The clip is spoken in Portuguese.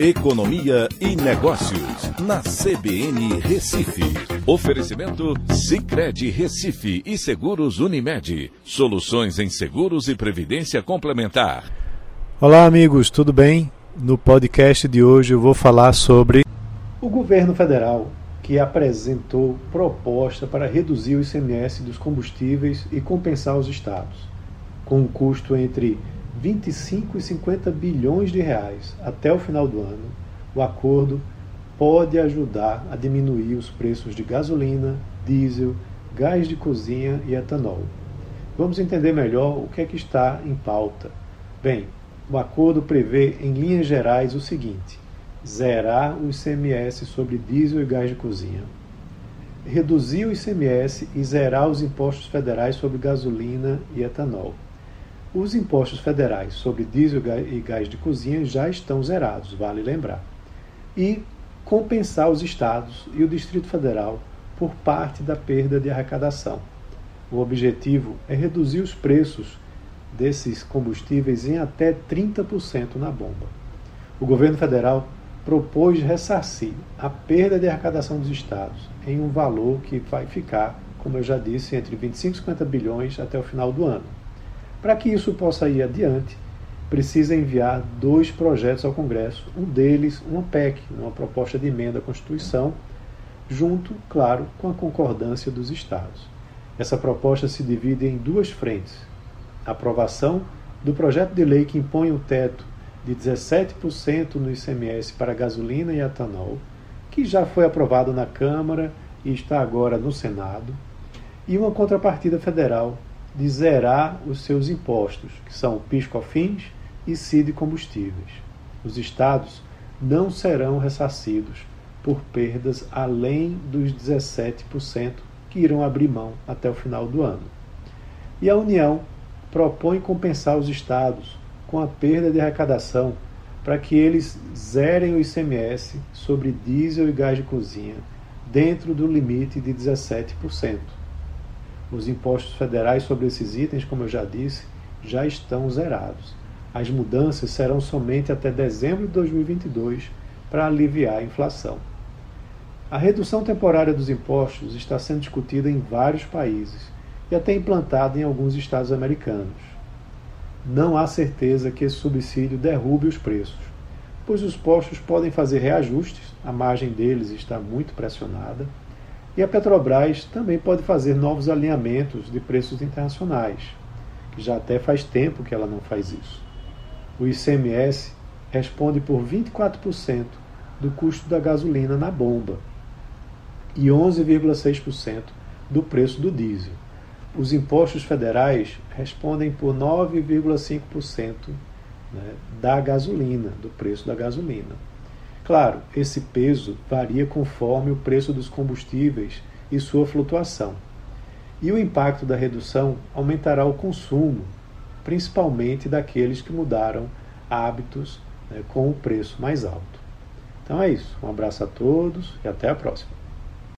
Economia e Negócios, na CBN Recife. Oferecimento Cicred Recife e Seguros Unimed. Soluções em seguros e previdência complementar. Olá, amigos, tudo bem? No podcast de hoje eu vou falar sobre o governo federal que apresentou proposta para reduzir o ICMS dos combustíveis e compensar os estados, com um custo entre 25 e 50 bilhões de reais até o final do ano, o acordo pode ajudar a diminuir os preços de gasolina, diesel, gás de cozinha e etanol. Vamos entender melhor o que é que está em pauta. Bem, o acordo prevê em linhas gerais o seguinte: zerar o ICMS sobre diesel e gás de cozinha, reduzir o ICMS e zerar os impostos federais sobre gasolina e etanol os impostos federais sobre diesel e gás de cozinha já estão zerados, vale lembrar. E compensar os estados e o Distrito Federal por parte da perda de arrecadação. O objetivo é reduzir os preços desses combustíveis em até 30% na bomba. O governo federal propôs ressarcir a perda de arrecadação dos estados em um valor que vai ficar, como eu já disse, entre 25 e 50 bilhões até o final do ano. Para que isso possa ir adiante, precisa enviar dois projetos ao Congresso, um deles uma PEC, uma proposta de emenda à Constituição, junto, claro, com a concordância dos estados. Essa proposta se divide em duas frentes: a aprovação do projeto de lei que impõe o teto de 17% no ICMS para gasolina e etanol, que já foi aprovado na Câmara e está agora no Senado, e uma contrapartida federal de zerar os seus impostos, que são PIS/COFINS e CID combustíveis. Os estados não serão ressarcidos por perdas além dos 17% que irão abrir mão até o final do ano. E a União propõe compensar os estados com a perda de arrecadação para que eles zerem o ICMS sobre diesel e gás de cozinha dentro do limite de 17%. Os impostos federais sobre esses itens, como eu já disse, já estão zerados. As mudanças serão somente até dezembro de 2022 para aliviar a inflação. A redução temporária dos impostos está sendo discutida em vários países e até implantada em alguns estados americanos. Não há certeza que esse subsídio derrube os preços, pois os postos podem fazer reajustes, a margem deles está muito pressionada e a Petrobras também pode fazer novos alinhamentos de preços internacionais, que já até faz tempo que ela não faz isso. O ICMS responde por 24% do custo da gasolina na bomba e 11,6% do preço do diesel. Os impostos federais respondem por 9,5% né, da gasolina, do preço da gasolina. Claro, esse peso varia conforme o preço dos combustíveis e sua flutuação. E o impacto da redução aumentará o consumo, principalmente daqueles que mudaram hábitos né, com o preço mais alto. Então é isso. Um abraço a todos e até a próxima.